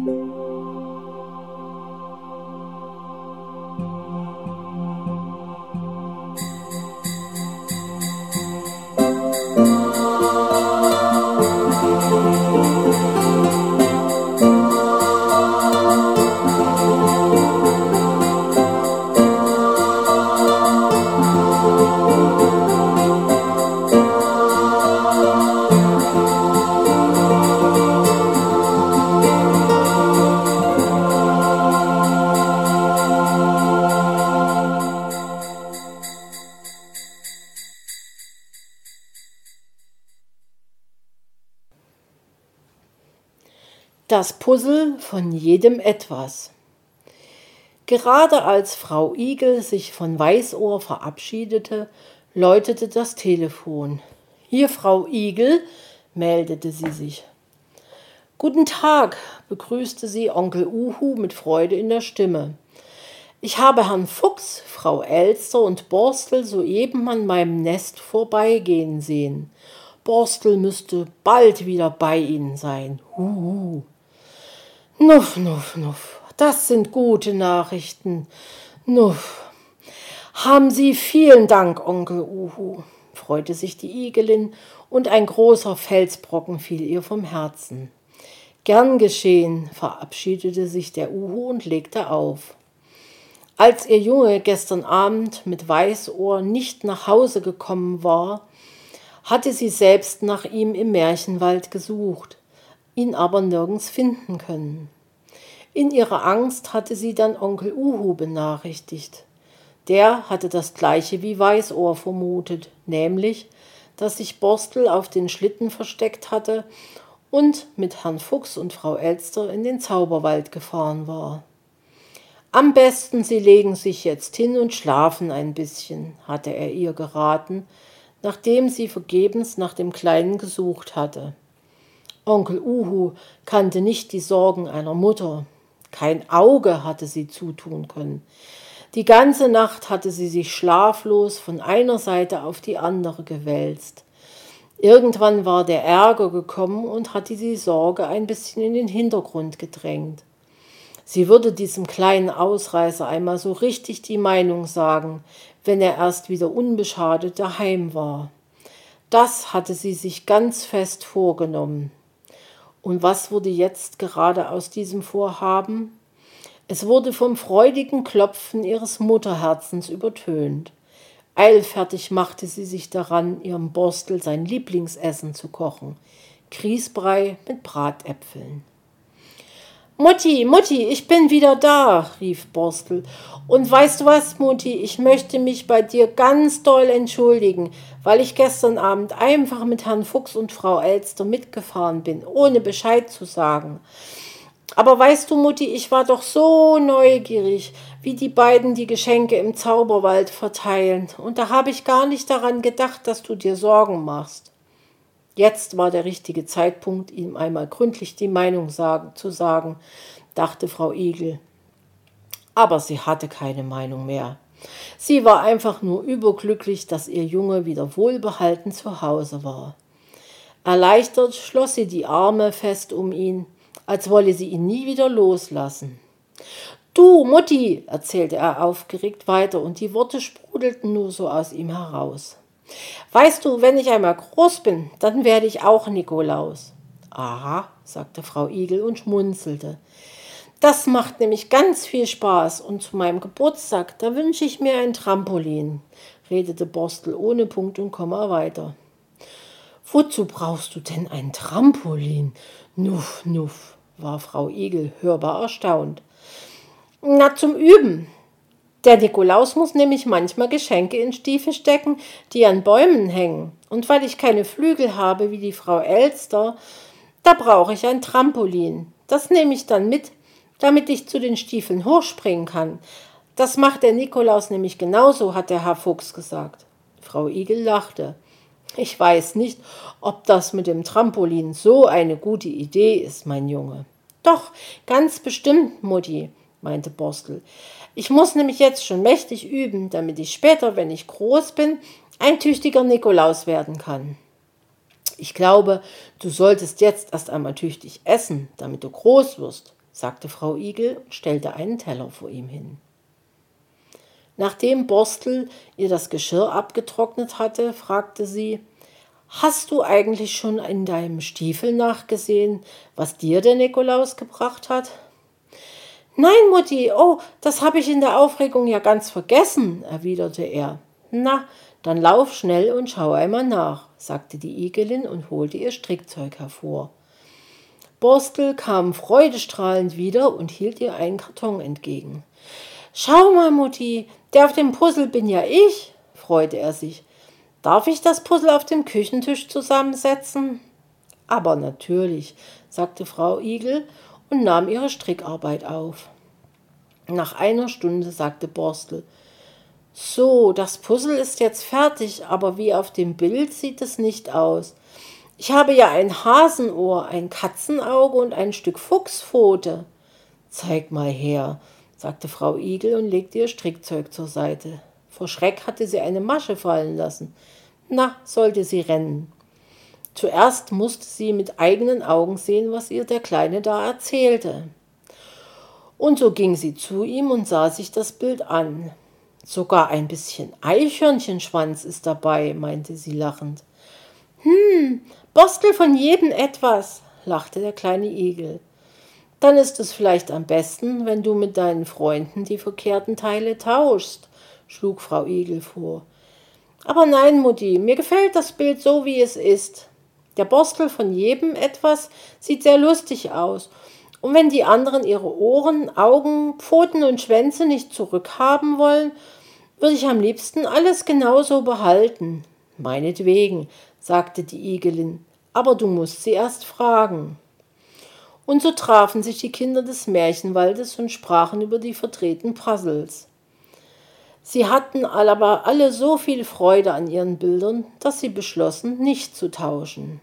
Música Das Puzzle von jedem etwas. Gerade als Frau Igel sich von Weißohr verabschiedete, läutete das Telefon. Hier, Frau Igel, meldete sie sich. Guten Tag, begrüßte sie Onkel Uhu mit Freude in der Stimme. Ich habe Herrn Fuchs, Frau Elster und Borstel soeben an meinem Nest vorbeigehen sehen. Borstel müsste bald wieder bei Ihnen sein. Huhu. Nuff, nuff, nuff. Das sind gute Nachrichten. Nuff. Haben Sie vielen Dank, Onkel Uhu, freute sich die Igelin, und ein großer Felsbrocken fiel ihr vom Herzen. Gern geschehen, verabschiedete sich der Uhu und legte auf. Als ihr Junge gestern Abend mit Weißohr nicht nach Hause gekommen war, hatte sie selbst nach ihm im Märchenwald gesucht ihn aber nirgends finden können. In ihrer Angst hatte sie dann Onkel Uhu benachrichtigt. Der hatte das gleiche wie Weißohr vermutet, nämlich, dass sich Borstel auf den Schlitten versteckt hatte und mit Herrn Fuchs und Frau Elster in den Zauberwald gefahren war. Am besten, Sie legen sich jetzt hin und schlafen ein bisschen, hatte er ihr geraten, nachdem sie vergebens nach dem Kleinen gesucht hatte. Onkel Uhu kannte nicht die Sorgen einer Mutter. Kein Auge hatte sie zutun können. Die ganze Nacht hatte sie sich schlaflos von einer Seite auf die andere gewälzt. Irgendwann war der Ärger gekommen und hatte die Sorge ein bisschen in den Hintergrund gedrängt. Sie würde diesem kleinen Ausreißer einmal so richtig die Meinung sagen, wenn er erst wieder unbeschadet daheim war. Das hatte sie sich ganz fest vorgenommen. Und was wurde jetzt gerade aus diesem Vorhaben? Es wurde vom freudigen Klopfen ihres Mutterherzens übertönt. Eilfertig machte sie sich daran, ihrem Borstel sein Lieblingsessen zu kochen. Grießbrei mit Bratäpfeln. Mutti, Mutti, ich bin wieder da, rief Borstel. Und weißt du was, Mutti, ich möchte mich bei dir ganz doll entschuldigen, weil ich gestern Abend einfach mit Herrn Fuchs und Frau Elster mitgefahren bin, ohne Bescheid zu sagen. Aber weißt du, Mutti, ich war doch so neugierig, wie die beiden die Geschenke im Zauberwald verteilen, und da habe ich gar nicht daran gedacht, dass du dir Sorgen machst. Jetzt war der richtige Zeitpunkt, ihm einmal gründlich die Meinung sagen, zu sagen, dachte Frau Igel. Aber sie hatte keine Meinung mehr. Sie war einfach nur überglücklich, dass ihr Junge wieder wohlbehalten zu Hause war. Erleichtert schloss sie die Arme fest um ihn, als wolle sie ihn nie wieder loslassen. Du, Mutti, erzählte er aufgeregt weiter, und die Worte sprudelten nur so aus ihm heraus. Weißt du, wenn ich einmal groß bin, dann werde ich auch Nikolaus. Aha, sagte Frau Igel und schmunzelte. Das macht nämlich ganz viel Spaß und zu meinem Geburtstag, da wünsche ich mir ein Trampolin, redete Borstel ohne Punkt und Komma weiter. Wozu brauchst du denn ein Trampolin? Nuff, nuff, war Frau Igel hörbar erstaunt. Na, zum Üben. Der Nikolaus muss nämlich manchmal Geschenke in Stiefel stecken, die an Bäumen hängen. Und weil ich keine Flügel habe wie die Frau Elster, da brauche ich ein Trampolin. Das nehme ich dann mit, damit ich zu den Stiefeln hochspringen kann. Das macht der Nikolaus nämlich genauso, hat der Herr Fuchs gesagt. Frau Igel lachte. Ich weiß nicht, ob das mit dem Trampolin so eine gute Idee ist, mein Junge. Doch, ganz bestimmt, Mutti, meinte Borstel. Ich muss nämlich jetzt schon mächtig üben, damit ich später, wenn ich groß bin, ein tüchtiger Nikolaus werden kann. Ich glaube, du solltest jetzt erst einmal tüchtig essen, damit du groß wirst, sagte Frau Igel und stellte einen Teller vor ihm hin. Nachdem Borstel ihr das Geschirr abgetrocknet hatte, fragte sie, Hast du eigentlich schon in deinem Stiefel nachgesehen, was dir der Nikolaus gebracht hat? Nein, Mutti, oh, das habe ich in der Aufregung ja ganz vergessen, erwiderte er. Na, dann lauf schnell und schau einmal nach, sagte die Igelin und holte ihr Strickzeug hervor. Borstel kam freudestrahlend wieder und hielt ihr einen Karton entgegen. Schau mal, Mutti, der auf dem Puzzle bin ja ich, freute er sich. Darf ich das Puzzle auf dem Küchentisch zusammensetzen? Aber natürlich, sagte Frau Igel und nahm ihre Strickarbeit auf. Nach einer Stunde sagte Borstel, so, das Puzzle ist jetzt fertig, aber wie auf dem Bild sieht es nicht aus. Ich habe ja ein Hasenohr, ein Katzenauge und ein Stück Fuchspfote. Zeig mal her, sagte Frau Igel und legte ihr Strickzeug zur Seite. Vor Schreck hatte sie eine Masche fallen lassen. Na, sollte sie rennen. Zuerst musste sie mit eigenen Augen sehen, was ihr der Kleine da erzählte. Und so ging sie zu ihm und sah sich das Bild an. Sogar ein bisschen Eichhörnchenschwanz ist dabei, meinte sie lachend. Hm, Bostel von jedem etwas, lachte der kleine Igel. Dann ist es vielleicht am besten, wenn du mit deinen Freunden die verkehrten Teile tauschst, schlug Frau Igel vor. Aber nein, Mutti, mir gefällt das Bild so, wie es ist. Der Bostel von jedem etwas sieht sehr lustig aus. Und wenn die anderen ihre Ohren, Augen, Pfoten und Schwänze nicht zurückhaben wollen, würde ich am liebsten alles genauso behalten. Meinetwegen, sagte die Igelin, aber du musst sie erst fragen. Und so trafen sich die Kinder des Märchenwaldes und sprachen über die verdrehten Puzzles. Sie hatten aber alle so viel Freude an ihren Bildern, dass sie beschlossen, nicht zu tauschen.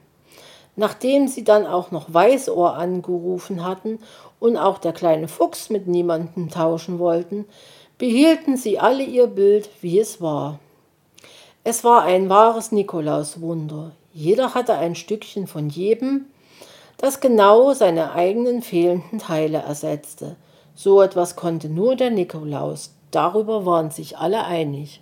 Nachdem sie dann auch noch Weißohr angerufen hatten und auch der kleine Fuchs mit niemandem tauschen wollten, behielten sie alle ihr Bild, wie es war. Es war ein wahres Nikolauswunder. Jeder hatte ein Stückchen von jedem, das genau seine eigenen fehlenden Teile ersetzte. So etwas konnte nur der Nikolaus. Darüber waren sich alle einig.